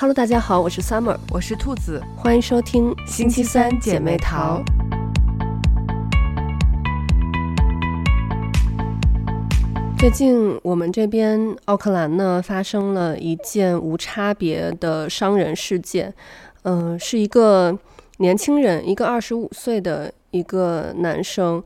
Hello，大家好，我是 Summer，我是兔子，欢迎收听星期三姐妹淘。最近我们这边奥克兰呢发生了一件无差别的伤人事件，嗯、呃，是一个年轻人，一个二十五岁的一个男生，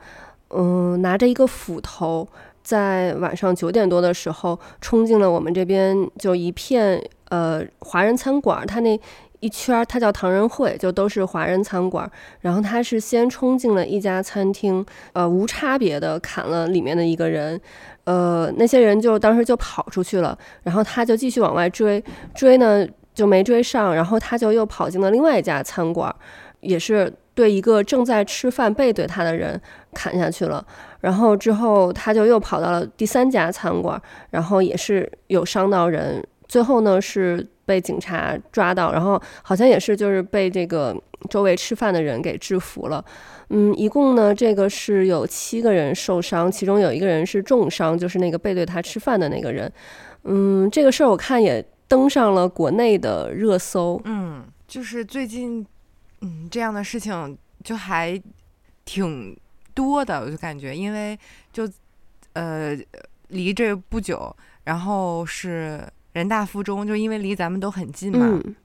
嗯、呃，拿着一个斧头，在晚上九点多的时候冲进了我们这边就一片呃华人餐馆，他那一圈他叫唐人会，就都是华人餐馆。然后他是先冲进了一家餐厅，呃，无差别的砍了里面的一个人。呃，那些人就当时就跑出去了，然后他就继续往外追，追呢就没追上，然后他就又跑进了另外一家餐馆，也是对一个正在吃饭背对他的人砍下去了，然后之后他就又跑到了第三家餐馆，然后也是有伤到人，最后呢是被警察抓到，然后好像也是就是被这个周围吃饭的人给制服了。嗯，一共呢，这个是有七个人受伤，其中有一个人是重伤，就是那个背对他吃饭的那个人。嗯，这个事儿我看也登上了国内的热搜。嗯，就是最近，嗯，这样的事情就还挺多的，我就感觉，因为就呃离这不久，然后是人大附中，就因为离咱们都很近嘛。嗯，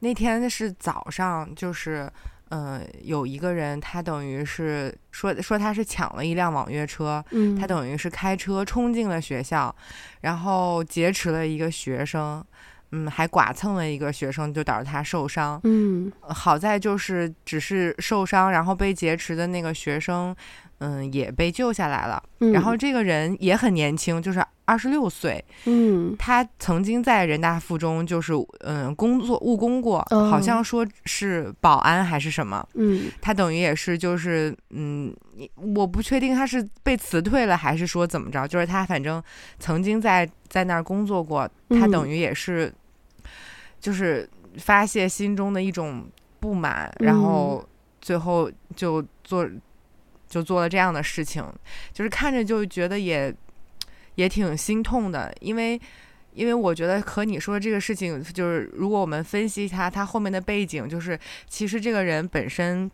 那天是早上，就是。嗯，有一个人，他等于是说说他是抢了一辆网约车，嗯，他等于是开车冲进了学校，然后劫持了一个学生，嗯，还剐蹭了一个学生，就导致他受伤，嗯，好在就是只是受伤，然后被劫持的那个学生，嗯，也被救下来了，嗯，然后这个人也很年轻，就是。二十六岁，嗯，他曾经在人大附中就是嗯工作务工过，哦，好像说是保安还是什么，嗯，他等于也是就是嗯，我不确定他是被辞退了还是说怎么着，就是他反正曾经在在那儿工作过，他等于也是就是发泄心中的一种不满，嗯，然后最后就做就做了这样的事情，就是看着就觉得也。也挺心痛的，因为，因为我觉得和你说这个事情，就是如果我们分析他，他后面的背景，就是其实这个人本身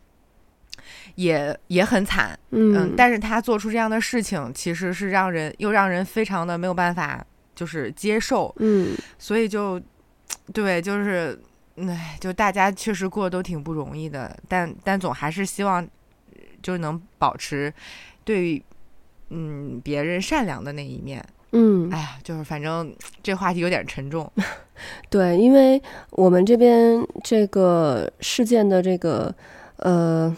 也也很惨，嗯，嗯，但是他做出这样的事情，其实是让人又让人非常的没有办法，就是接受，嗯，所以就，对，就是，唉，就大家确实过得都挺不容易的，但但总还是希望就能保持对于。嗯，别人善良的那一面，嗯，哎呀，就是反正这话题有点沉重。对，因为我们这边这个事件的这个呃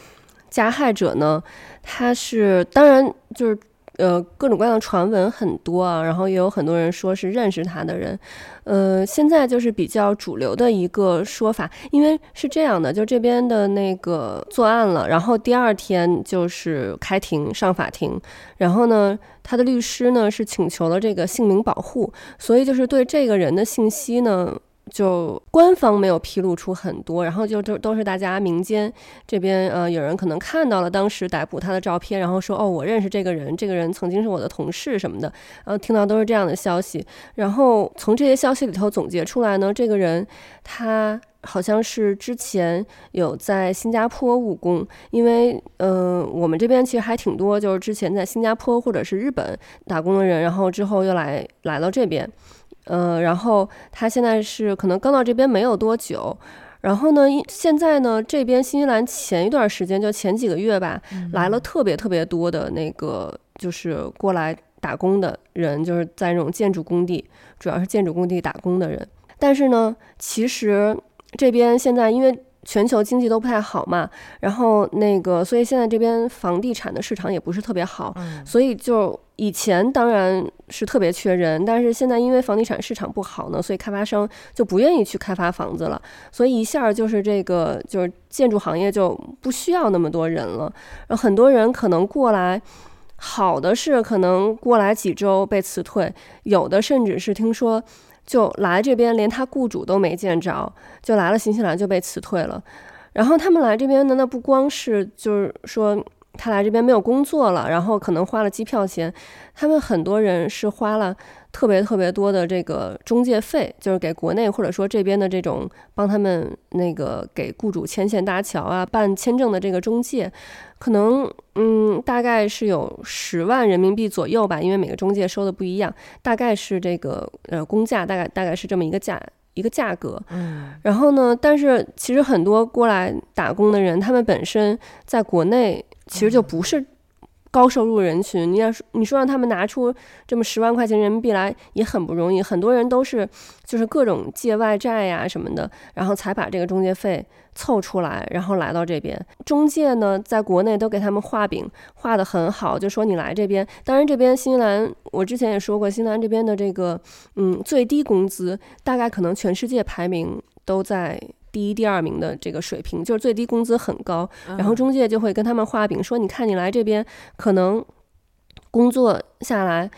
加害者呢，他是当然就是。呃，各种各样的传闻很多啊，然后也有很多人说是认识他的人，呃，现在就是比较主流的一个说法，因为是这样的，就这边的那个作案了，然后第二天就是开庭上法庭，然后呢，他的律师呢是请求了这个姓名保护，所以就是对这个人的信息呢。就官方没有披露出很多，然后就都都是大家民间这边呃有人可能看到了当时逮捕他的照片，然后说哦，我认识这个人，这个人曾经是我的同事什么的，然后听到都是这样的消息，然后从这些消息里头总结出来呢，这个人他好像是之前有在新加坡务工，因为嗯、呃、我们这边其实还挺多就是之前在新加坡或者是日本打工的人，然后之后又来来到这边。呃，然后他现在是可能刚到这边没有多久，然后呢，现在呢，这边新西兰前一段时间就前几个月吧，嗯、来了特别特别多的那个就是过来打工的人，就是在那种建筑工地，主要是建筑工地打工的人。但是呢，其实这边现在因为。全球经济都不太好嘛，然后那个，所以现在这边房地产的市场也不是特别好，嗯，所以就以前当然是特别缺人，但是现在因为房地产市场不好呢，所以开发商就不愿意去开发房子了，所以一下就是这个就是建筑行业就不需要那么多人了，然后很多人可能过来，好的是可能过来几周被辞退，有的甚至是听说。就来这边，连他雇主都没见着，就来了新西兰就被辞退了。然后他们来这边呢，那不光是就是说他来这边没有工作了，然后可能花了机票钱，他们很多人是花了特别特别多的这个中介费，就是给国内或者说这边的这种帮他们那个给雇主牵线搭桥啊、办签证的这个中介，可能嗯大概是有十万人民币左右吧，因为每个中介收的不一样，大概是这个呃工价大概大概是这么一个价一个价格。嗯，然后呢，但是其实很多过来打工的人，他们本身在国内其实就不是。高收入人群，你要说你说让他们拿出这么十万块钱人民币来也很不容易，很多人都是就是各种借外债呀什么的，然后才把这个中介费凑出来，然后来到这边。中介呢，在国内都给他们画饼画得很好，就说你来这边。当然，这边新西兰我之前也说过，新西兰这边的这个嗯最低工资大概可能全世界排名都在。第一、第二名的这个水平，就是最低工资很高，然后中介就会跟他们画饼，说：“你看，你来这边可能工作下来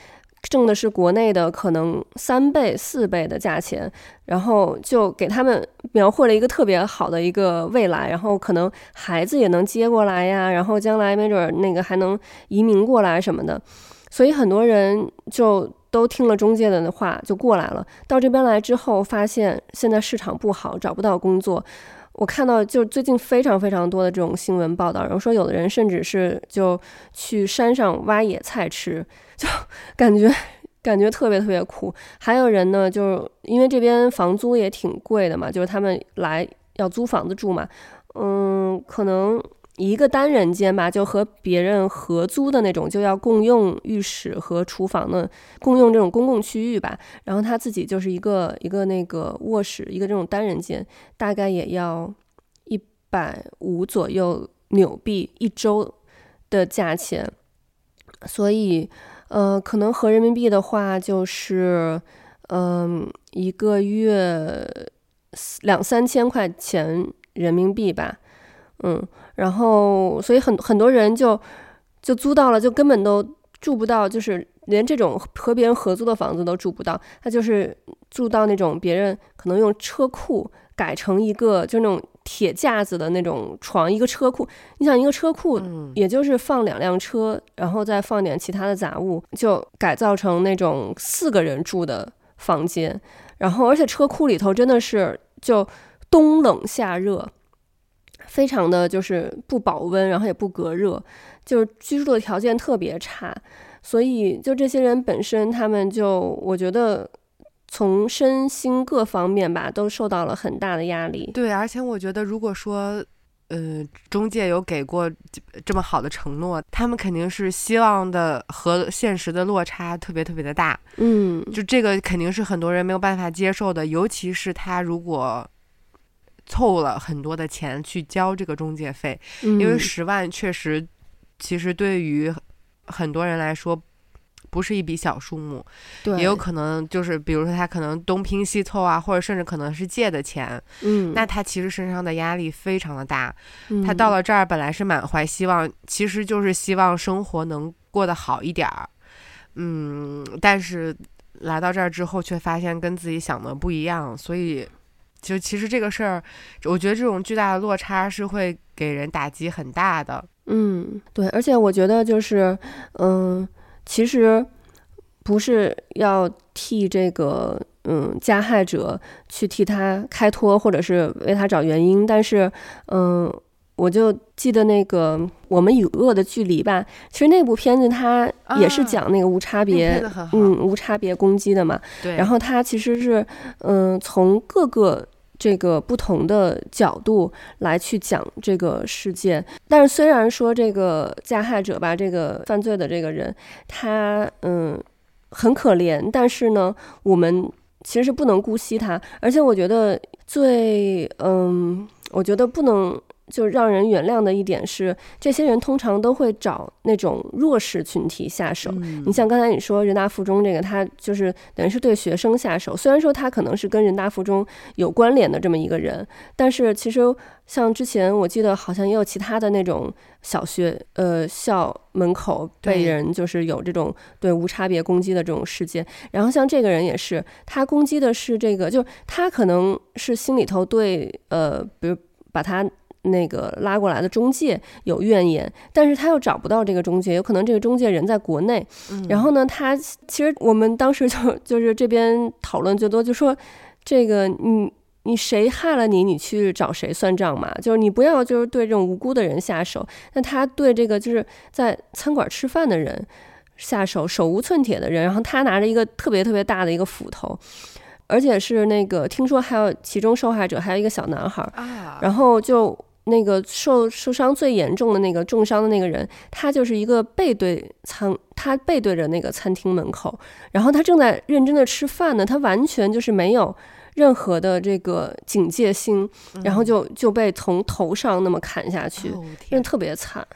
挣的是国内的可能三倍、四倍的价钱，然后就给他们描绘了一个特别好的一个未来，然后可能孩子也能接过来呀，然后将来没准那个还能移民过来什么的，所以很多人就。”都听了中介的话就过来了，到这边来之后，发现现在市场不好，找不到工作。我看到就是最近非常非常多的这种新闻报道，然后说有的人甚至是就去山上挖野菜吃，就 感觉感觉特别特别苦。还有人呢，就是因为这边房租也挺贵的嘛，就是他们来要租房子住嘛，嗯，可能。一个单人间吧，就和别人合租的那种，就要共用浴室和厨房的，共用这种公共区域吧。然后他自己就是一个一个那个卧室，一个这种单人间，大概也要一百五左右纽币一周的价钱。所以，呃，可能合人民币的话，就是嗯、一个月两三千块钱人民币吧，嗯。然后，所以很很多人就就租到了，就根本都住不到，就是连这种和别人合租的房子都住不到。他就是住到那种别人可能用车库改成一个就那种铁架子的那种床，一个车库。你想一个车库，也就是放两辆车，然后再放点其他的杂物，就改造成那种四个人住的房间。然后，而且车库里头真的是就冬冷夏热。非常的就是不保温，然后也不隔热，就是居住的条件特别差，所以就这些人本身，他们就我觉得从身心各方面吧，都受到了很大的压力。对，而且我觉得，如果说，呃，中介有给过这么好的承诺，他们肯定是希望的和现实的落差特别特别的大。嗯，就这个肯定是很多人没有办法接受的，尤其是他如果。凑了很多的钱去交这个中介费，因为十万确实，其实对于很多人来说不是一笔小数目。对，也有可能就是，比如说他可能东拼西凑啊，或者甚至可能是借的钱。嗯，那他其实身上的压力非常的大。他到了这儿本来是满怀希望，其实就是希望生活能过得好一点儿。嗯，但是来到这儿之后，却发现跟自己想的不一样，所以。就其实这个事儿，我觉得这种巨大的落差是会给人打击很大的。嗯，对，而且我觉得就是，嗯，其实不是要替这个嗯加害者去替他开脱，或者是为他找原因，但是嗯，我就记得那个《我们与恶的距离》吧，其实那部片子它也是讲那个无差别，啊、嗯，无差别攻击的嘛。对。然后它其实是嗯从各个。这个不同的角度来去讲这个事件，但是虽然说这个加害者吧，这个犯罪的这个人，他嗯很可怜，但是呢，我们其实是不能姑息他，而且我觉得最嗯，我觉得不能。就让人原谅的一点是，这些人通常都会找那种弱势群体下手。嗯、你像刚才你说人大附中这个，他就是等于是对学生下手。虽然说他可能是跟人大附中有关联的这么一个人，但是其实像之前我记得好像也有其他的那种小学呃校门口被人就是有这种对无差别攻击的这种事件。然后像这个人也是，他攻击的是这个，就他可能是心里头对呃，比如把他。那个拉过来的中介有怨言，但是他又找不到这个中介，有可能这个中介人在国内。嗯、然后呢，他其实我们当时就就是这边讨论最多，就说这个你你谁害了你，你去找谁算账嘛？就是你不要就是对这种无辜的人下手。那他对这个就是在餐馆吃饭的人下手，手无寸铁的人，然后他拿着一个特别特别大的一个斧头。而且是那个，听说还有其中受害者还有一个小男孩，然后就那个受受伤最严重的那个重伤的那个人，他就是一个背对餐，他背对着那个餐厅门口，然后他正在认真的吃饭呢，他完全就是没有任何的这个警戒心，然后就就被从头上那么砍下去，真的特别惨。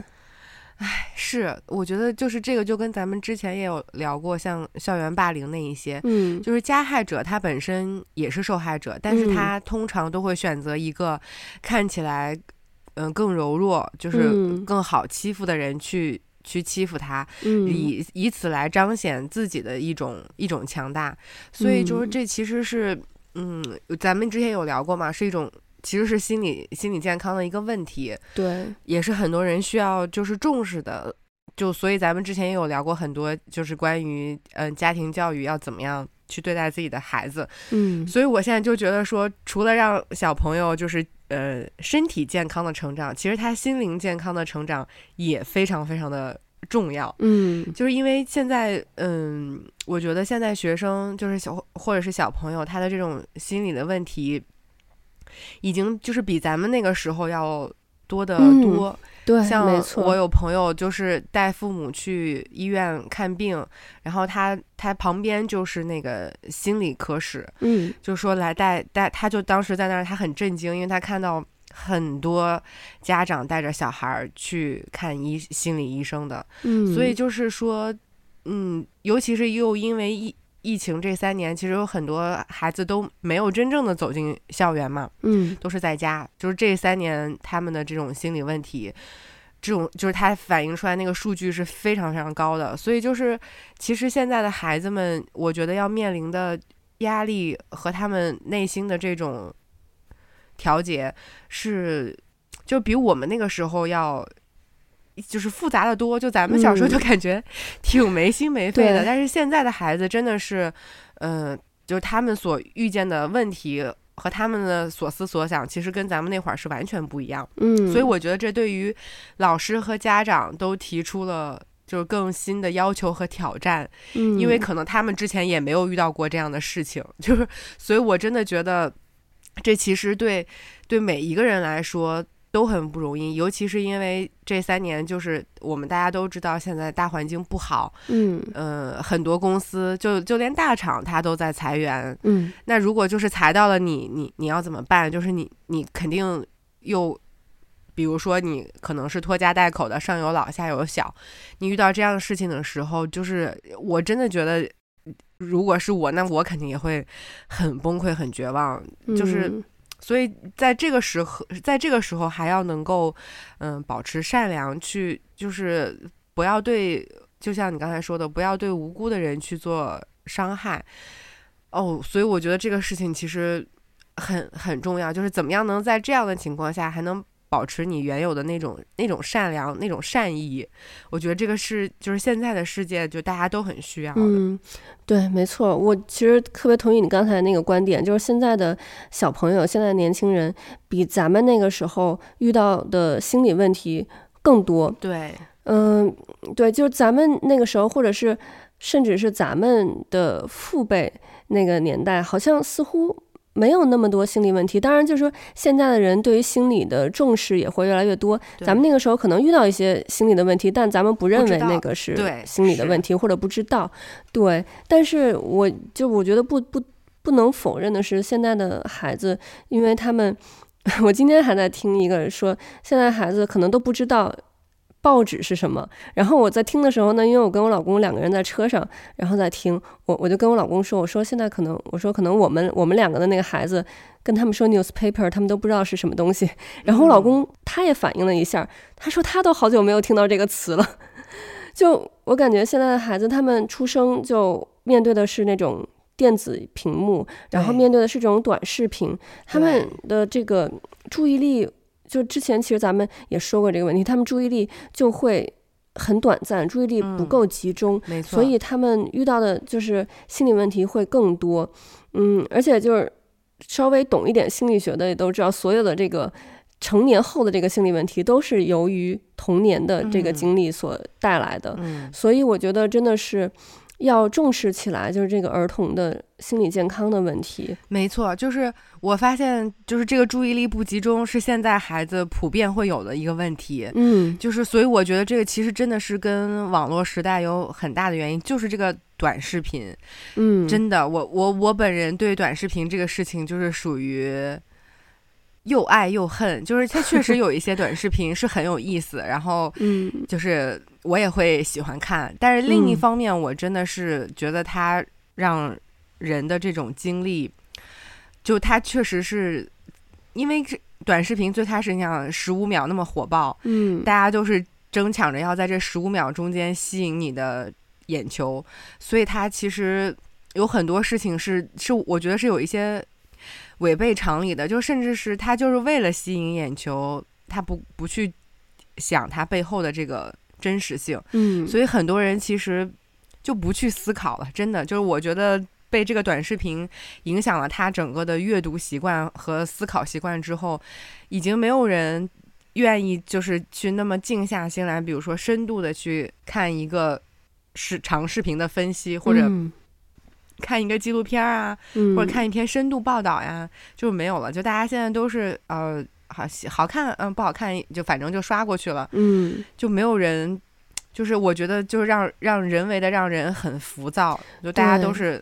哎，是，我觉得就是这个，就跟咱们之前也有聊过，像校园霸凌那一些，嗯，就是加害者他本身也是受害者，但是他通常都会选择一个看起来，嗯、呃，更柔弱，就是更好欺负的人去、嗯、去欺负他，嗯、以以此来彰显自己的一种一种强大，所以就是这其实是，嗯，咱们之前有聊过嘛，是一种。其实是心理心理健康的一个问题，对，也是很多人需要就是重视的。就所以咱们之前也有聊过很多，就是关于嗯、呃、家庭教育要怎么样去对待自己的孩子。嗯，所以我现在就觉得说，除了让小朋友就是呃身体健康的成长，其实他心灵健康的成长也非常非常的重要。嗯，就是因为现在嗯，我觉得现在学生就是小或者是小朋友，他的这种心理的问题。已经就是比咱们那个时候要多得多。嗯、对，像。我有朋友就是带父母去医院看病，然后他他旁边就是那个心理科室，嗯，就说来带带，他就当时在那儿，他很震惊，因为他看到很多家长带着小孩去看医心理医生的，嗯，所以就是说，嗯，尤其是又因为一。疫情这三年，其实有很多孩子都没有真正的走进校园嘛，嗯，都是在家。就是这三年他们的这种心理问题，这种就是他反映出来那个数据是非常非常高的。所以就是，其实现在的孩子们，我觉得要面临的压力和他们内心的这种调节是，就比我们那个时候要。就是复杂的多，就咱们小时候就感觉挺没心没肺的，嗯、但是现在的孩子真的是，嗯、呃，就是他们所遇见的问题和他们的所思所想，其实跟咱们那会儿是完全不一样。嗯，所以我觉得这对于老师和家长都提出了就是更新的要求和挑战，嗯，因为可能他们之前也没有遇到过这样的事情，就是，所以我真的觉得这其实对对每一个人来说。都很不容易，尤其是因为这三年，就是我们大家都知道，现在大环境不好，嗯，呃，很多公司就就连大厂它都在裁员，嗯，那如果就是裁到了你，你你要怎么办？就是你你肯定又，比如说你可能是拖家带口的，上有老下有小，你遇到这样的事情的时候，就是我真的觉得，如果是我，那我肯定也会很崩溃、很绝望，就是。嗯所以在这个时候，在这个时候还要能够，嗯，保持善良，去就是不要对，就像你刚才说的，不要对无辜的人去做伤害。哦，所以我觉得这个事情其实很很重要，就是怎么样能在这样的情况下还能。保持你原有的那种那种善良、那种善意，我觉得这个是就是现在的世界，就大家都很需要的。嗯，对，没错，我其实特别同意你刚才那个观点，就是现在的小朋友、现在的年轻人比咱们那个时候遇到的心理问题更多。对，嗯，对，就是咱们那个时候，或者是甚至是咱们的父辈那个年代，好像似乎。没有那么多心理问题，当然就是说，现在的人对于心理的重视也会越来越多。咱们那个时候可能遇到一些心理的问题，但咱们不认为那个是心理的问题，或者不知道。对，但是我就我觉得不不不能否认的是，现在的孩子，因为他们，我今天还在听一个人说，现在孩子可能都不知道。报纸是什么？然后我在听的时候呢，因为我跟我老公两个人在车上，然后在听，我我就跟我老公说，我说现在可能，我说可能我们我们两个的那个孩子跟他们说 newspaper，他们都不知道是什么东西。然后我老公他也反应了一下，他说他都好久没有听到这个词了。就我感觉现在的孩子，他们出生就面对的是那种电子屏幕，然后面对的是这种短视频，他们的这个注意力。就之前其实咱们也说过这个问题，他们注意力就会很短暂，注意力不够集中，嗯、没错，所以他们遇到的就是心理问题会更多。嗯，而且就是稍微懂一点心理学的也都知道，所有的这个成年后的这个心理问题都是由于童年的这个经历所带来的。嗯，所以我觉得真的是。要重视起来，就是这个儿童的心理健康的问题。没错，就是我发现，就是这个注意力不集中是现在孩子普遍会有的一个问题。嗯，就是所以我觉得这个其实真的是跟网络时代有很大的原因，就是这个短视频。嗯，真的，我我我本人对短视频这个事情就是属于又爱又恨，就是它确实有一些短视频是很有意思，然后嗯，就是。我也会喜欢看，但是另一方面，我真的是觉得它让人的这种经历，嗯、就它确实是因为这短视频最开始你想十五秒那么火爆，嗯，大家都是争抢着要在这十五秒中间吸引你的眼球，所以它其实有很多事情是是我觉得是有一些违背常理的，就甚至是他就是为了吸引眼球，他不不去想他背后的这个。真实性，嗯，所以很多人其实就不去思考了。真的，就是我觉得被这个短视频影响了他整个的阅读习惯和思考习惯之后，已经没有人愿意就是去那么静下心来，比如说深度的去看一个视长视频的分析，或者看一个纪录片啊，嗯、或者看一篇深度报道呀，就没有了。就大家现在都是呃。好好看，嗯，不好看就反正就刷过去了，嗯，就没有人，就是我觉得就是让让人为的让人很浮躁，就大家都是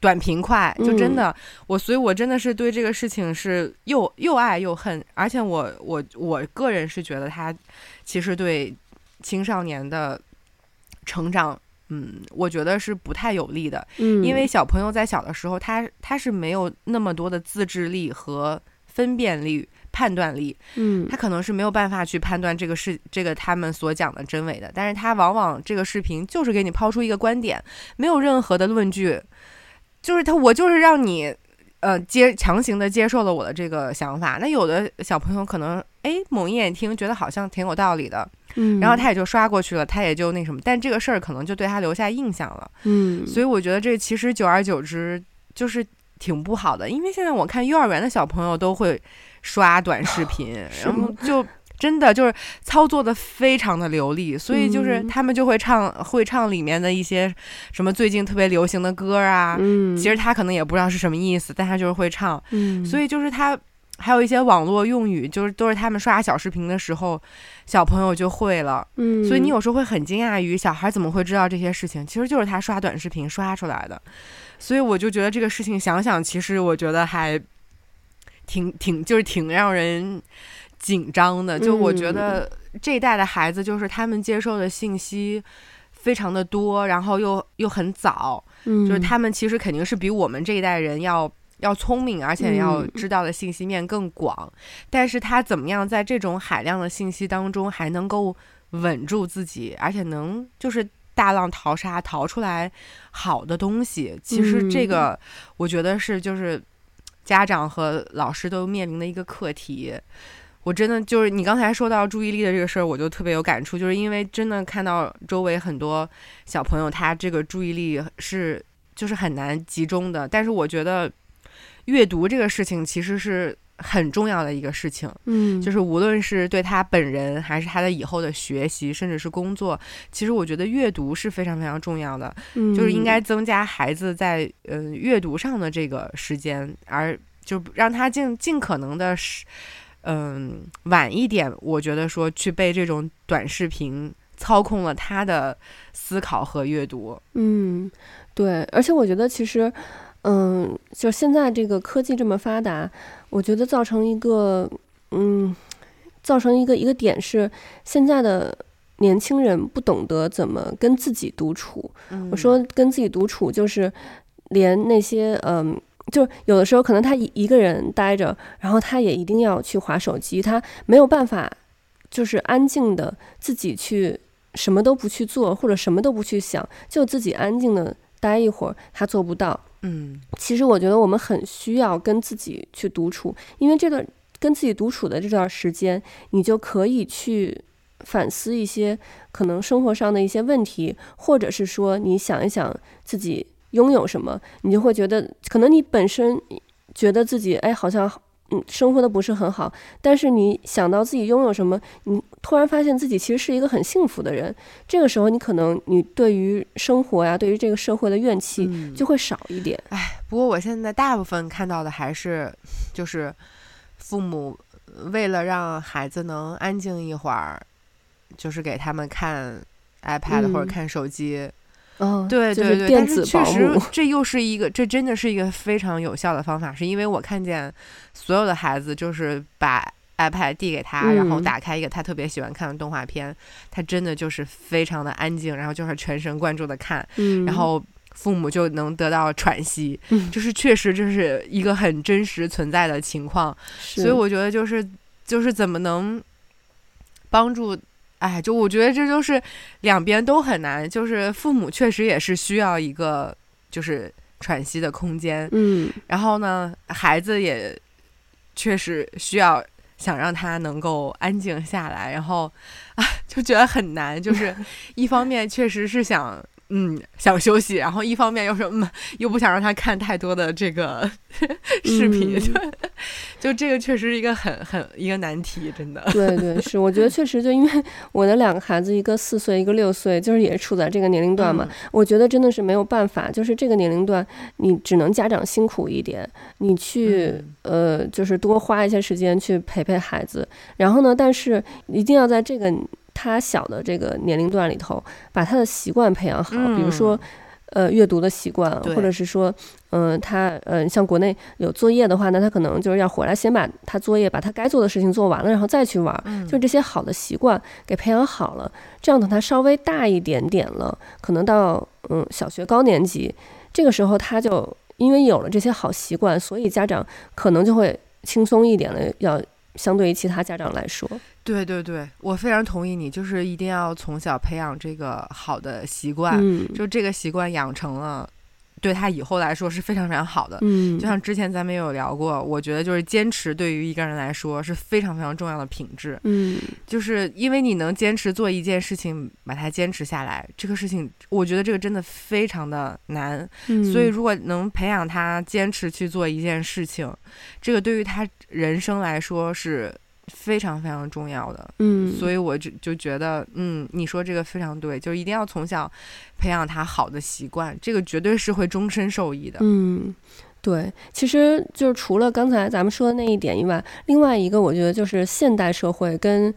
短平快，就真的、嗯、我，所以我真的是对这个事情是又又爱又恨，而且我我我个人是觉得他其实对青少年的成长，嗯，我觉得是不太有利的，嗯，因为小朋友在小的时候，他他是没有那么多的自制力和分辨力。判断力，嗯，他可能是没有办法去判断这个是这个他们所讲的真伪的，但是他往往这个视频就是给你抛出一个观点，没有任何的论据，就是他我就是让你呃接强行的接受了我的这个想法。那有的小朋友可能哎猛一眼听觉得好像挺有道理的，嗯，然后他也就刷过去了，他也就那什么，但这个事儿可能就对他留下印象了，嗯，所以我觉得这其实久而久之就是挺不好的，因为现在我看幼儿园的小朋友都会。刷短视频，然后就真的就是操作的非常的流利，所以就是他们就会唱会唱里面的一些什么最近特别流行的歌啊，其实他可能也不知道是什么意思，但他就是会唱，所以就是他还有一些网络用语，就是都是他们刷小视频的时候小朋友就会了，所以你有时候会很惊讶于小孩怎么会知道这些事情，其实就是他刷短视频刷出来的，所以我就觉得这个事情想想，其实我觉得还。挺挺就是挺让人紧张的，就我觉得这一代的孩子，就是他们接受的信息非常的多，然后又又很早，就是他们其实肯定是比我们这一代人要要聪明，而且要知道的信息面更广。但是他怎么样在这种海量的信息当中还能够稳住自己，而且能就是大浪淘沙淘出来好的东西，其实这个我觉得是就是。家长和老师都面临的一个课题，我真的就是你刚才说到注意力的这个事儿，我就特别有感触，就是因为真的看到周围很多小朋友，他这个注意力是就是很难集中的。但是我觉得阅读这个事情其实是很重要的一个事情，嗯，就是无论是对他本人还是他的以后的学习，甚至是工作，其实我觉得阅读是非常非常重要的，嗯，就是应该增加孩子在嗯、呃、阅读上的这个时间，而就让他尽尽可能的是嗯、呃、晚一点，我觉得说去被这种短视频操控了他的思考和阅读，嗯，对，而且我觉得其实。嗯，就现在这个科技这么发达，我觉得造成一个，嗯，造成一个一个点是，现在的年轻人不懂得怎么跟自己独处。嗯。我说跟自己独处，就是连那些，嗯，就有的时候可能他一一个人待着，然后他也一定要去划手机，他没有办法，就是安静的自己去什么都不去做，或者什么都不去想，就自己安静的待一会儿，他做不到。嗯，其实我觉得我们很需要跟自己去独处，因为这段跟自己独处的这段时间，你就可以去反思一些可能生活上的一些问题，或者是说你想一想自己拥有什么，你就会觉得可能你本身觉得自己哎好像。嗯，生活的不是很好，但是你想到自己拥有什么，你突然发现自己其实是一个很幸福的人。这个时候，你可能你对于生活呀，对于这个社会的怨气就会少一点。哎、嗯，不过我现在大部分看到的还是，就是父母为了让孩子能安静一会儿，就是给他们看 iPad 或者看手机。嗯嗯，对对对，电子但是确实这又是一个，这真的是一个非常有效的方法，是因为我看见所有的孩子就是把 iPad 递给他，嗯、然后打开一个他特别喜欢看的动画片，他真的就是非常的安静，然后就是全神贯注的看，嗯、然后父母就能得到喘息，嗯、就是确实这是一个很真实存在的情况，所以我觉得就是就是怎么能帮助。哎，就我觉得这就是两边都很难，就是父母确实也是需要一个就是喘息的空间，嗯，然后呢，孩子也确实需要想让他能够安静下来，然后啊就觉得很难，就是 一方面确实是想。嗯，想休息，然后一方面又说，嗯，又不想让他看太多的这个视频，嗯、就就这个确实是一个很 很一个难题，真的。对对，是，我觉得确实就因为我的两个孩子，一个四岁，一个六岁，就是也是处在这个年龄段嘛，嗯、我觉得真的是没有办法，就是这个年龄段，你只能家长辛苦一点，你去、嗯、呃，就是多花一些时间去陪陪孩子，然后呢，但是一定要在这个。他小的这个年龄段里头，把他的习惯培养好，嗯、比如说，呃，阅读的习惯，或者是说，嗯、呃，他，嗯、呃，像国内有作业的话，那他可能就是要回来先把他作业，把他该做的事情做完了，然后再去玩，嗯、就这些好的习惯给培养好了，这样等他稍微大一点点了，可能到嗯小学高年级，这个时候他就因为有了这些好习惯，所以家长可能就会轻松一点了，要相对于其他家长来说。对对对，我非常同意你，就是一定要从小培养这个好的习惯，嗯、就这个习惯养成了，对他以后来说是非常非常好的。嗯，就像之前咱们也有聊过，我觉得就是坚持对于一个人来说是非常非常重要的品质。嗯，就是因为你能坚持做一件事情，把它坚持下来，这个事情我觉得这个真的非常的难。嗯，所以如果能培养他坚持去做一件事情，这个对于他人生来说是。非常非常重要的，嗯，所以我就就觉得，嗯，你说这个非常对，就一定要从小培养他好的习惯，这个绝对是会终身受益的。嗯，对，其实就是除了刚才咱们说的那一点以外，另外一个我觉得就是现代社会跟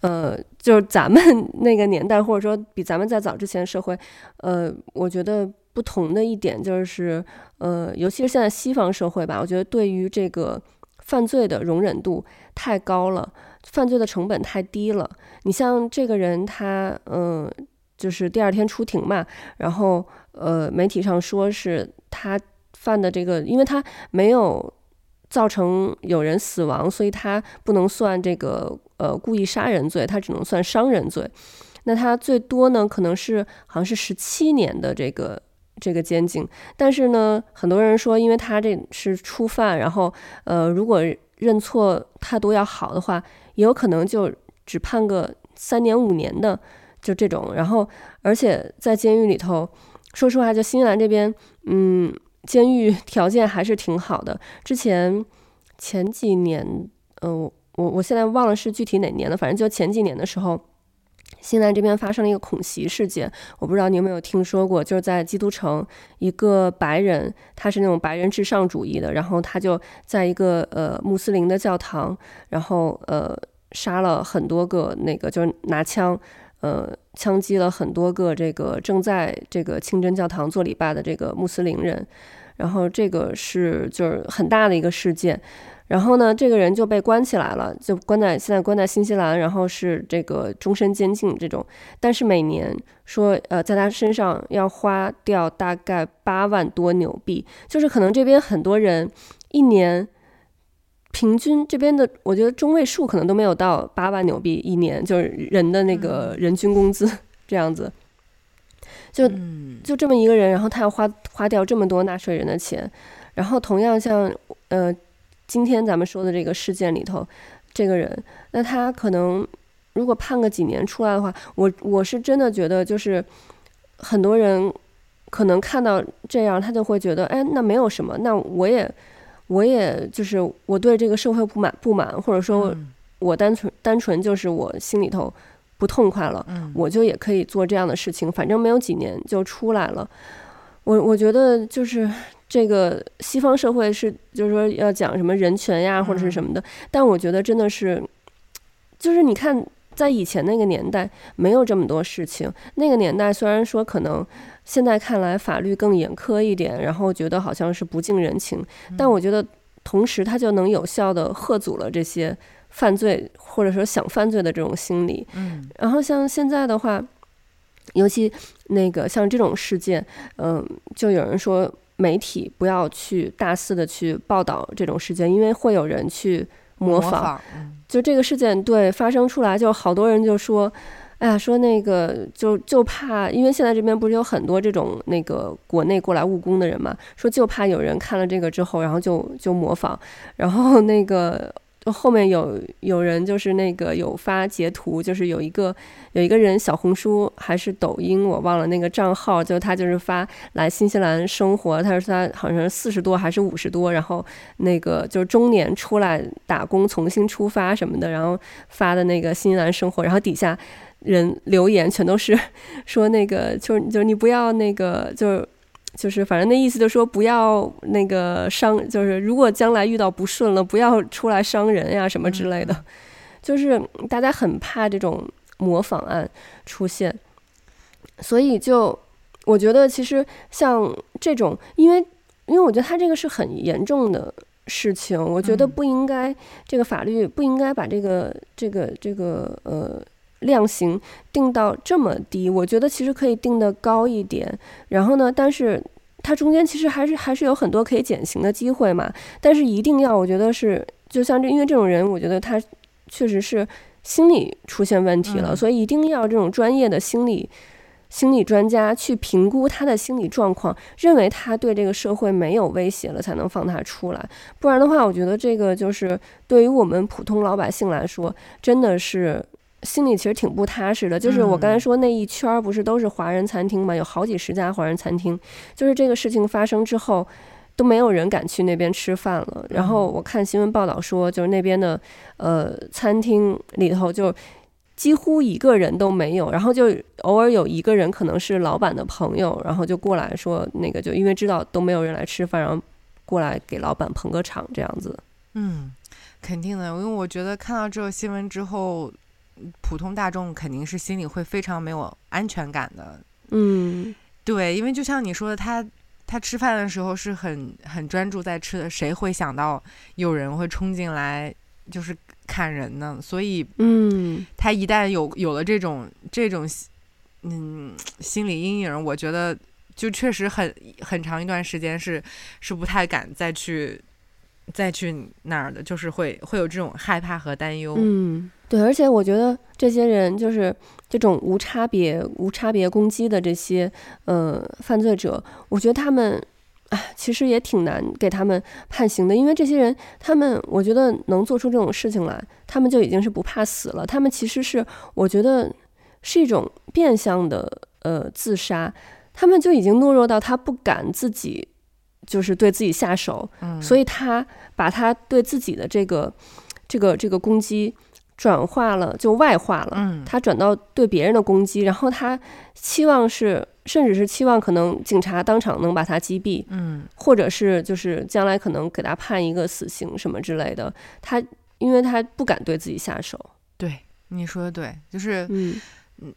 呃，就是咱们 那个年代，或者说比咱们再早之前社会，呃，我觉得不同的一点就是，呃，尤其是现在西方社会吧，我觉得对于这个。犯罪的容忍度太高了，犯罪的成本太低了。你像这个人，他嗯，就是第二天出庭嘛，然后呃，媒体上说是他犯的这个，因为他没有造成有人死亡，所以他不能算这个呃故意杀人罪，他只能算伤人罪。那他最多呢，可能是好像是十七年的这个。这个监禁，但是呢，很多人说，因为他这是初犯，然后，呃，如果认错态度要好的话，也有可能就只判个三年五年的，就这种。然后，而且在监狱里头，说实话，就新西兰这边，嗯，监狱 条件还是挺好的。之前前几年，嗯、呃，我我现在忘了是具体哪年了，反正就前几年的时候。现在这边发生了一个恐袭事件，我不知道你有没有听说过，就是在基督城，一个白人，他是那种白人至上主义的，然后他就在一个呃穆斯林的教堂，然后呃杀了很多个那个，就是拿枪呃枪击了很多个这个正在这个清真教堂做礼拜的这个穆斯林人，然后这个是就是很大的一个事件。然后呢，这个人就被关起来了，就关在现在关在新西兰，然后是这个终身监禁这种。但是每年说，呃，在他身上要花掉大概八万多纽币，就是可能这边很多人一年平均这边的，我觉得中位数可能都没有到八万纽币一年，就是人的那个人均工资这样子。就就这么一个人，然后他要花花掉这么多纳税人的钱，然后同样像呃。今天咱们说的这个事件里头，这个人，那他可能如果判个几年出来的话，我我是真的觉得就是很多人可能看到这样，他就会觉得，哎，那没有什么，那我也我也就是我对这个社会不满不满，或者说我单纯单纯就是我心里头不痛快了，我就也可以做这样的事情，反正没有几年就出来了。我我觉得就是这个西方社会是，就是说要讲什么人权呀，或者是什么的。但我觉得真的是，就是你看，在以前那个年代没有这么多事情。那个年代虽然说可能现在看来法律更严苛一点，然后觉得好像是不近人情，但我觉得同时它就能有效的喝阻了这些犯罪或者说想犯罪的这种心理。嗯，然后像现在的话。尤其那个像这种事件，嗯，就有人说媒体不要去大肆的去报道这种事件，因为会有人去模仿。模仿就这个事件对发生出来，就好多人就说，哎呀，说那个就就怕，因为现在这边不是有很多这种那个国内过来务工的人嘛，说就怕有人看了这个之后，然后就就模仿，然后那个。后面有有人就是那个有发截图，就是有一个有一个人小红书还是抖音，我忘了那个账号，就他就是发来新西兰生活，他说他好像是四十多还是五十多，然后那个就是中年出来打工重新出发什么的，然后发的那个新西兰生活，然后底下人留言全都是 说那个就是就是你不要那个就是。就是反正那意思就是说不要那个伤，就是如果将来遇到不顺了，不要出来伤人呀什么之类的。就是大家很怕这种模仿案出现，所以就我觉得其实像这种，因为因为我觉得他这个是很严重的事情，我觉得不应该这个法律不应该把这个这个这个呃。量刑定到这么低，我觉得其实可以定得高一点。然后呢，但是它中间其实还是还是有很多可以减刑的机会嘛。但是一定要，我觉得是就像这，因为这种人，我觉得他确实是心理出现问题了，所以一定要这种专业的心理心理专家去评估他的心理状况，认为他对这个社会没有威胁了，才能放他出来。不然的话，我觉得这个就是对于我们普通老百姓来说，真的是。心里其实挺不踏实的，就是我刚才说那一圈儿不是都是华人餐厅嘛，有好几十家华人餐厅，就是这个事情发生之后，都没有人敢去那边吃饭了。然后我看新闻报道说，就是那边的呃餐厅里头就几乎一个人都没有，然后就偶尔有一个人可能是老板的朋友，然后就过来说那个就因为知道都没有人来吃饭，然后过来给老板捧个场这样子。嗯，肯定的，因为我觉得看到这个新闻之后。普通大众肯定是心里会非常没有安全感的，嗯，对，因为就像你说的，他他吃饭的时候是很很专注在吃的，谁会想到有人会冲进来就是砍人呢？所以，嗯，他一旦有有了这种这种嗯心理阴影，我觉得就确实很很长一段时间是是不太敢再去再去那儿的，就是会会有这种害怕和担忧，嗯。对，而且我觉得这些人就是这种无差别、无差别攻击的这些呃犯罪者，我觉得他们哎，其实也挺难给他们判刑的，因为这些人他们，我觉得能做出这种事情来，他们就已经是不怕死了。他们其实是我觉得是一种变相的呃自杀，他们就已经懦弱到他不敢自己就是对自己下手，嗯，所以他把他对自己的这个这个这个攻击。转化了，就外化了。嗯，他转到对别人的攻击，然后他期望是，甚至是期望可能警察当场能把他击毙。嗯，或者是就是将来可能给他判一个死刑什么之类的。他因为他不敢对自己下手。对，你说的对，就是嗯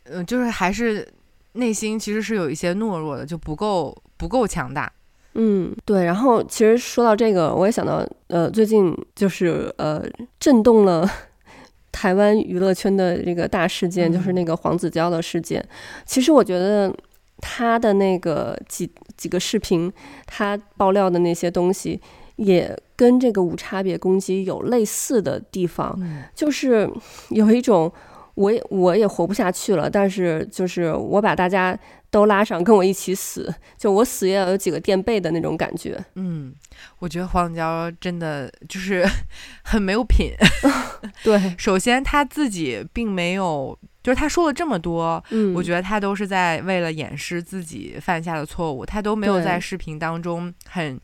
嗯，就是还是内心其实是有一些懦弱的，就不够不够强大。嗯，对。然后其实说到这个，我也想到呃，最近就是呃，震动了。台湾娱乐圈的这个大事件，就是那个黄子佼的事件。其实我觉得他的那个几几个视频，他爆料的那些东西，也跟这个无差别攻击有类似的地方，就是有一种我也我也活不下去了，但是就是我把大家都拉上，跟我一起死，就我死也要有几个垫背的那种感觉。嗯，我觉得黄子佼真的就是 很没有品。对，首先他自己并没有。就是他说了这么多，嗯，我觉得他都是在为了掩饰自己犯下的错误，他都没有在视频当中很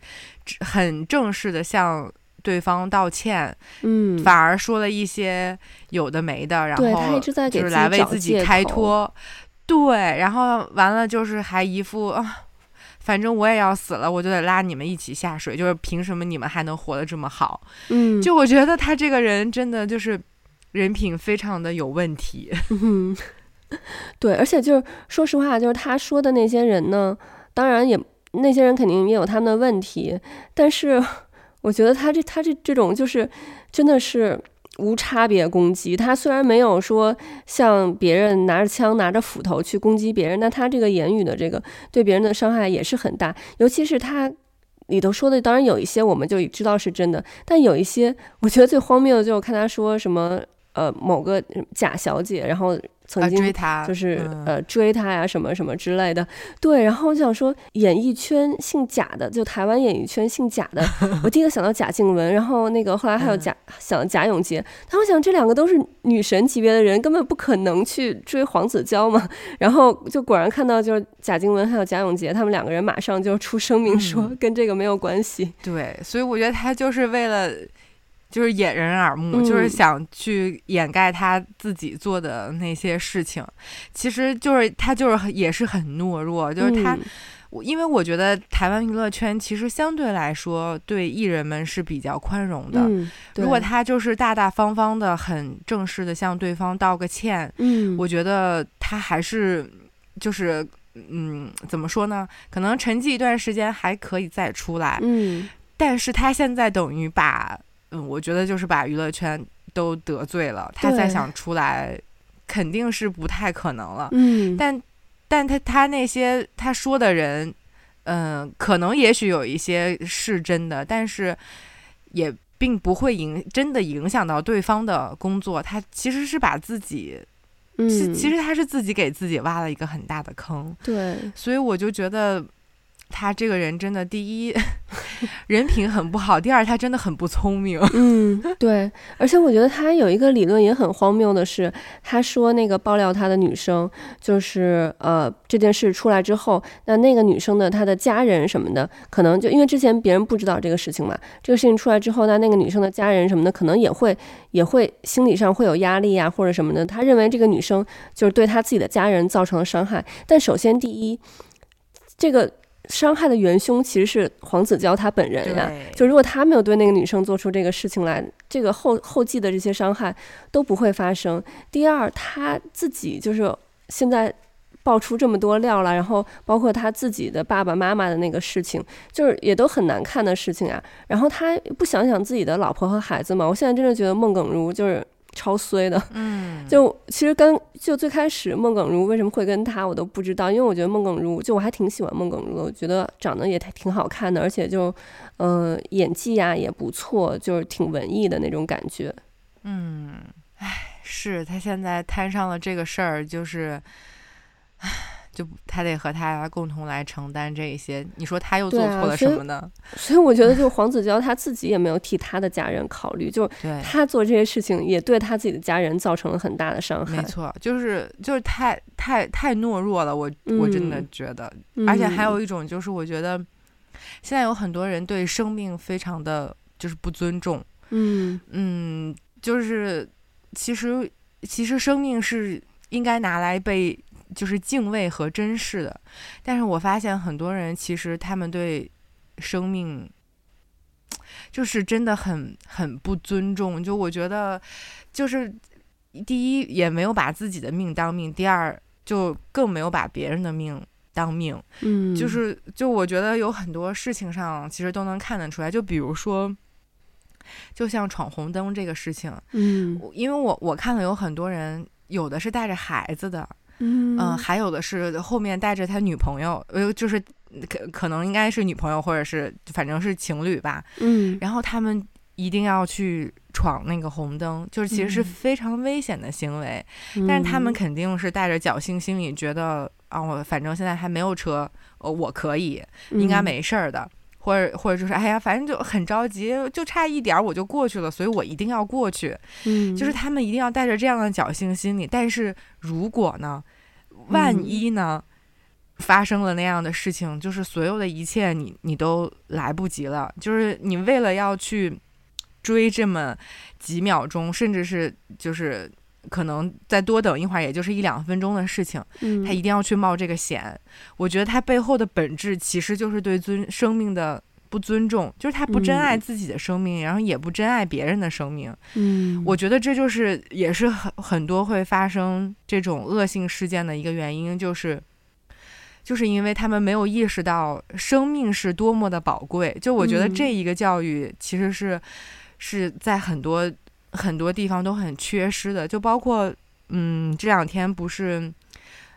很正式的向对方道歉，嗯，反而说了一些有的没的，然后就是来为自己开脱，对，然后完了就是还一副啊，反正我也要死了，我就得拉你们一起下水，就是凭什么你们还能活得这么好？嗯，就我觉得他这个人真的就是。人品非常的有问题，嗯，对，而且就是说实话，就是他说的那些人呢，当然也那些人肯定也有他们的问题，但是我觉得他这他这这种就是真的是无差别攻击。他虽然没有说像别人拿着枪拿着斧头去攻击别人，但他这个言语的这个对别人的伤害也是很大，尤其是他里头说的，当然有一些我们就知道是真的，但有一些我觉得最荒谬的就是看他说什么。呃，某个贾小姐，然后曾经就是、啊、呃追他呀，什么什么之类的。对，然后我想说，演艺圈姓贾的，就台湾演艺圈姓贾的，我第一个想到贾静雯，然后那个后来还有贾、嗯、想贾永婕，但我想这两个都是女神级别的人，根本不可能去追黄子佼嘛。然后就果然看到就是贾静雯还有贾永婕，他们两个人马上就出声明说跟这个没有关系。嗯、对，所以我觉得他就是为了。就是掩人耳目，嗯，就是想去掩盖他自己做的那些事情。其实就是他就是也是很懦弱，就是他，我，嗯，因为我觉得台湾娱乐圈其实相对来说对艺人们是比较宽容的。嗯，如果他就是大大方方的、很正式的向对方道个歉，嗯，我觉得他还是就是嗯，怎么说呢？可能沉寂一段时间还可以再出来。嗯，但是他现在等于把。嗯，我觉得就是把娱乐圈都得罪了，他再想出来，肯定是不太可能了。嗯，但，但他他那些他说的人，嗯、呃，可能也许有一些是真的，但是也并不会影真的影响到对方的工作。他其实是把自己，嗯，其实他是自己给自己挖了一个很大的坑。对，所以我就觉得。他这个人真的，第一 人品很不好，第二他真的很不聪明。嗯，对，而且我觉得他有一个理论也很荒谬的是，他说那个爆料他的女生，就是呃这件事出来之后，那那个女生的她的家人什么的，可能就因为之前别人不知道这个事情嘛，这个事情出来之后，那那个女生的家人什么的，可能也会也会心理上会有压力啊或者什么的。他认为这个女生就是对他自己的家人造成了伤害，但首先第一，这个。伤害的元凶其实是黄子佼他本人呀，就如果他没有对那个女生做出这个事情来，这个后后继的这些伤害都不会发生。第二，他自己就是现在爆出这么多料了，然后包括他自己的爸爸妈妈的那个事情，就是也都很难看的事情啊。然后他不想想自己的老婆和孩子嘛？我现在真的觉得孟耿如就是。超衰的，嗯，就其实跟就最开始孟耿如为什么会跟他，我都不知道，因为我觉得孟耿如就我还挺喜欢孟耿如的，我觉得长得也挺好看的，而且就，嗯、呃，演技呀、啊、也不错，就是挺文艺的那种感觉。嗯，唉，是他现在摊上了这个事儿，就是，唉。就他得和他共同来承担这一些，你说他又做错了什么呢？所以，所以我觉得，就黄子佼他自己也没有替他的家人考虑，就他做这些事情也对他自己的家人造成了很大的伤害。没错，就是就是太太太懦弱了，我我真的觉得、嗯。而且还有一种就是，我觉得现在有很多人对生命非常的就是不尊重。嗯嗯，就是其实其实生命是应该拿来被。就是敬畏和珍视的，但是我发现很多人其实他们对生命就是真的很很不尊重。就我觉得，就是第一也没有把自己的命当命，第二就更没有把别人的命当命。嗯，就是就我觉得有很多事情上其实都能看得出来。就比如说，就像闯红灯这个事情，嗯，因为我我看了有很多人，有的是带着孩子的。嗯，呃，还有的是后面带着他女朋友，呃，就是可可能应该是女朋友，或者是反正是情侣吧。嗯，然后他们一定要去闯那个红灯，就是其实是非常危险的行为。嗯、但是他们肯定是带着侥幸心理，觉得啊，我反正现在还没有车，呃，我可以，应该没事儿的。嗯、或者或者就是，哎呀，反正就很着急，就差一点儿我就过去了，所以我一定要过去。嗯，就是他们一定要带着这样的侥幸心理。但是如果呢，万一呢？嗯发生了那样的事情，就是所有的一切，你你都来不及了。就是你为了要去追这么几秒钟，甚至是就是可能再多等一会儿，也就是一两分钟的事情，嗯，他一定要去冒这个险。我觉得他背后的本质其实就是对尊生命的不尊重，就是他不珍爱自己的生命，嗯，然后也不珍爱别人的生命。嗯，我觉得这就是也是很很多会发生这种恶性事件的一个原因，就是。就是因为他们没有意识到生命是多么的宝贵，就我觉得这一个教育其实是是在很多很多地方都很缺失的，就包括嗯这两天不是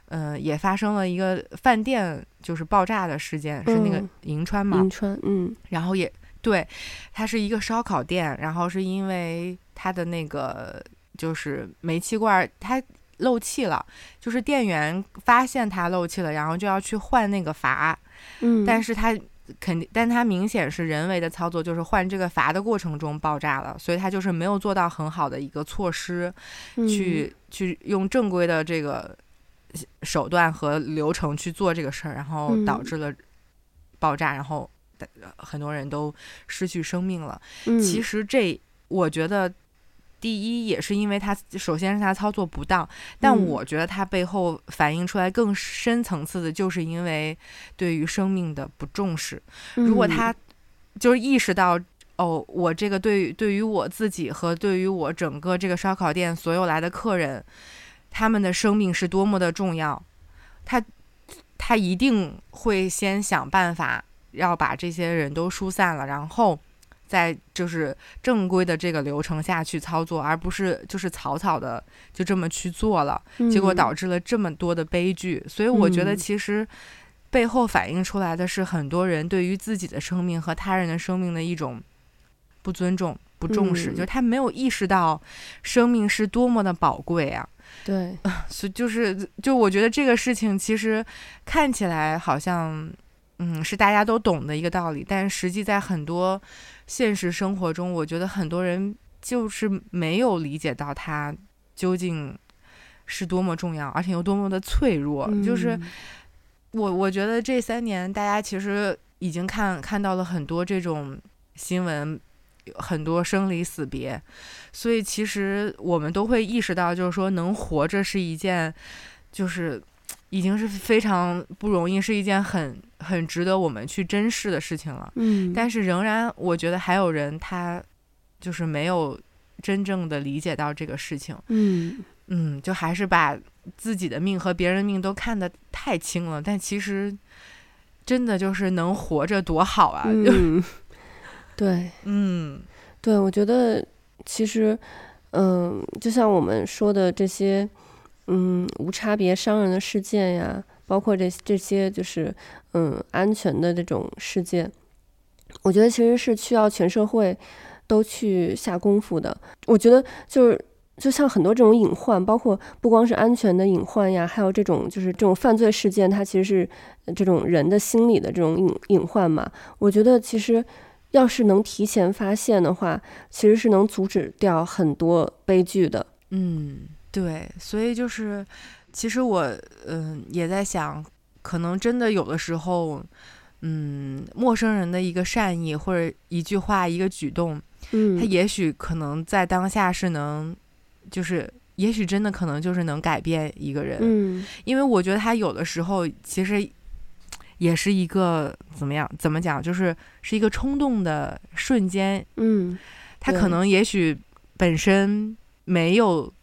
嗯、呃、也发生了一个饭店就是爆炸的事件，是那个银川嘛？银川，嗯，然后也对，它是一个烧烤店，然后是因为它的那个就是煤气罐它。漏气了，就是店员发现它漏气了，然后就要去换那个阀，嗯，但是他肯定，但他明显是人为的操作，就是换这个阀的过程中爆炸了，所以他就是没有做到很好的一个措施，嗯、去去用正规的这个手段和流程去做这个事儿，然后导致了爆炸，然后很多人都失去生命了。嗯、其实这我觉得。第一，也是因为他首先是他操作不当，但我觉得他背后反映出来更深层次的，就是因为对于生命的不重视。如果他就是意识到，哦，我这个对于对于我自己和对于我整个这个烧烤店所有来的客人，他们的生命是多么的重要，他他一定会先想办法要把这些人都疏散了，然后。在就是正规的这个流程下去操作，而不是就是草草的就这么去做了，结果导致了这么多的悲剧。嗯、所以我觉得其实背后反映出来的是很多人对于自己的生命和他人的生命的一种不尊重、不重视，嗯、就是他没有意识到生命是多么的宝贵啊。对，所以就是就我觉得这个事情其实看起来好像嗯是大家都懂的一个道理，但实际在很多。现实生活中，我觉得很多人就是没有理解到它究竟是多么重要，而且又多么的脆弱。嗯、就是我，我觉得这三年大家其实已经看看到了很多这种新闻，很多生离死别，所以其实我们都会意识到，就是说能活着是一件，就是。已经是非常不容易，是一件很很值得我们去珍视的事情了。嗯，但是仍然，我觉得还有人他就是没有真正的理解到这个事情。嗯嗯，就还是把自己的命和别人的命都看得太轻了。但其实真的就是能活着多好啊！嗯，对，嗯，对，我觉得其实，嗯，就像我们说的这些。嗯，无差别伤人的事件呀，包括这这些就是嗯安全的这种事件，我觉得其实是需要全社会都去下功夫的。我觉得就是就像很多这种隐患，包括不光是安全的隐患呀，还有这种就是这种犯罪事件，它其实是这种人的心理的这种隐隐患嘛。我觉得其实要是能提前发现的话，其实是能阻止掉很多悲剧的。嗯。对，所以就是，其实我嗯、呃、也在想，可能真的有的时候，嗯，陌生人的一个善意或者一句话、一个举动，嗯，他也许可能在当下是能，就是也许真的可能就是能改变一个人，嗯，因为我觉得他有的时候其实也是一个怎么样，怎么讲，就是是一个冲动的瞬间，嗯，他可能也许本身没有。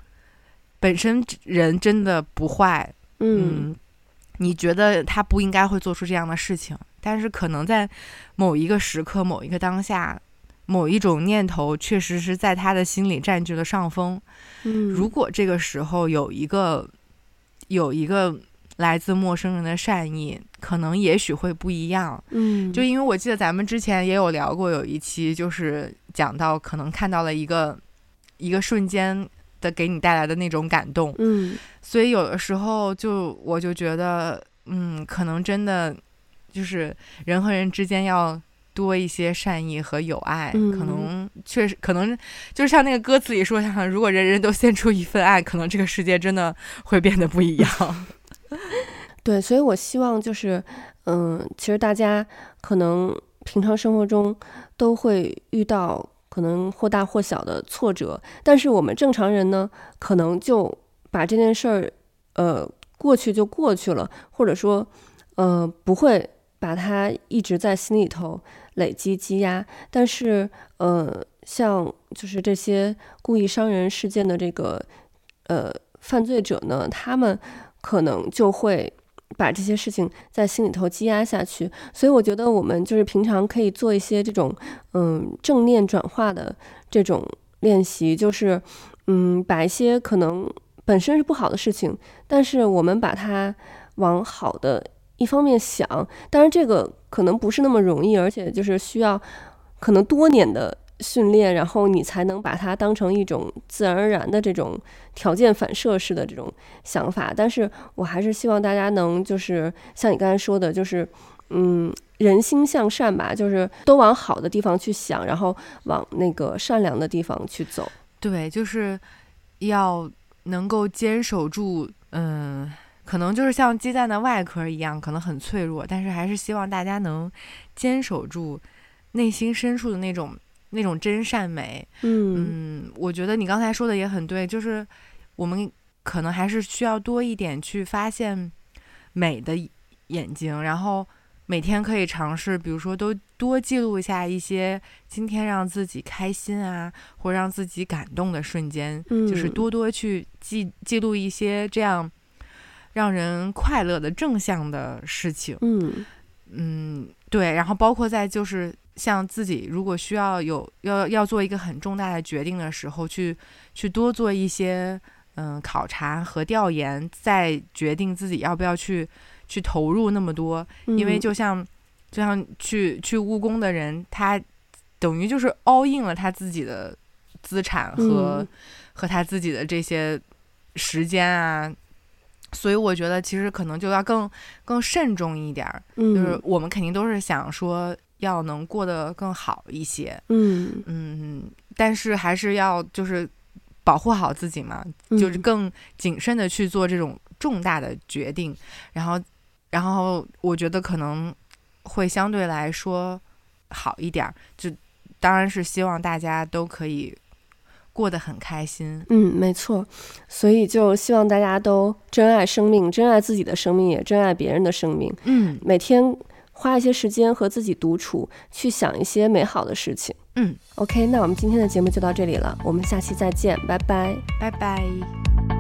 本身人真的不坏，嗯，嗯，你觉得他不应该会做出这样的事情，但是可能在某一个时刻、某一个当下、某一种念头，确实是在他的心里占据了上风。嗯，如果这个时候有一个有一个来自陌生人的善意，可能也许会不一样。嗯，就因为我记得咱们之前也有聊过，有一期就是讲到可能看到了一个一个瞬间的给你带来的那种感动。嗯，所以有的时候就我就觉得，嗯，可能真的就是人和人之间要多一些善意和友爱。嗯，可能确实可能就像那个歌词里说像，如果人人都献出一份爱，可能这个世界真的会变得不一样。对，所以我希望就是，嗯，其实大家可能平常生活中都会遇到可能或大或小的挫折，但是我们正常人呢，可能就把这件事儿，呃，过去就过去了，或者说，呃，不会把它一直在心里头累积积压。但是，呃，像就是这些故意伤人事件的这个，呃，犯罪者呢，他们。可能就会把这些事情在心里头积压下去，所以我觉得我们就是平常可以做一些这种嗯正念转化的这种练习，就是嗯把一些可能本身是不好的事情，但是我们把它往好的一方面想，当然这个可能不是那么容易，而且就是需要可能多年的。训练，然后你才能把它当成一种自然而然的这种条件反射式的这种想法。但是我还是希望大家能就是像你刚才说的，就是嗯，人心向善吧，就是都往好的地方去想，然后往那个善良的地方去走。对，就是要能够坚守住，嗯，可能就是像鸡蛋的外壳一样，可能很脆弱，但是还是希望大家能坚守住内心深处的那种。那种真善美，嗯，嗯，我觉得你刚才说的也很对，就是我们可能还是需要多一点去发现美的眼睛，然后每天可以尝试，比如说都多记录一下一些今天让自己开心啊，或让自己感动的瞬间，嗯，就是多多去记记录一些这样让人快乐的正向的事情，嗯。嗯，对，然后包括在就是。像自己如果需要有要要做一个很重大的决定的时候，去去多做一些嗯考察和调研，再决定自己要不要去去投入那么多。因为就像就像去去务工的人，他等于就是 all in 了他自己的资产和、嗯、和他自己的这些时间啊，所以我觉得其实可能就要更更慎重一点儿。就是我们肯定都是想说。要能过得更好一些，嗯。嗯，但是还是要就是保护好自己嘛，嗯，就是更谨慎的去做这种重大的决定，然后，然后我觉得可能会相对来说好一点，就当然是希望大家都可以过得很开心，嗯，没错，所以就希望大家都珍爱生命，珍爱自己的生命，也珍爱别人的生命，嗯，每天。花一些时间和自己独处，去想一些美好的事情。嗯，OK，那我们今天的节目就到这里了，我们下期再见，拜拜，拜拜。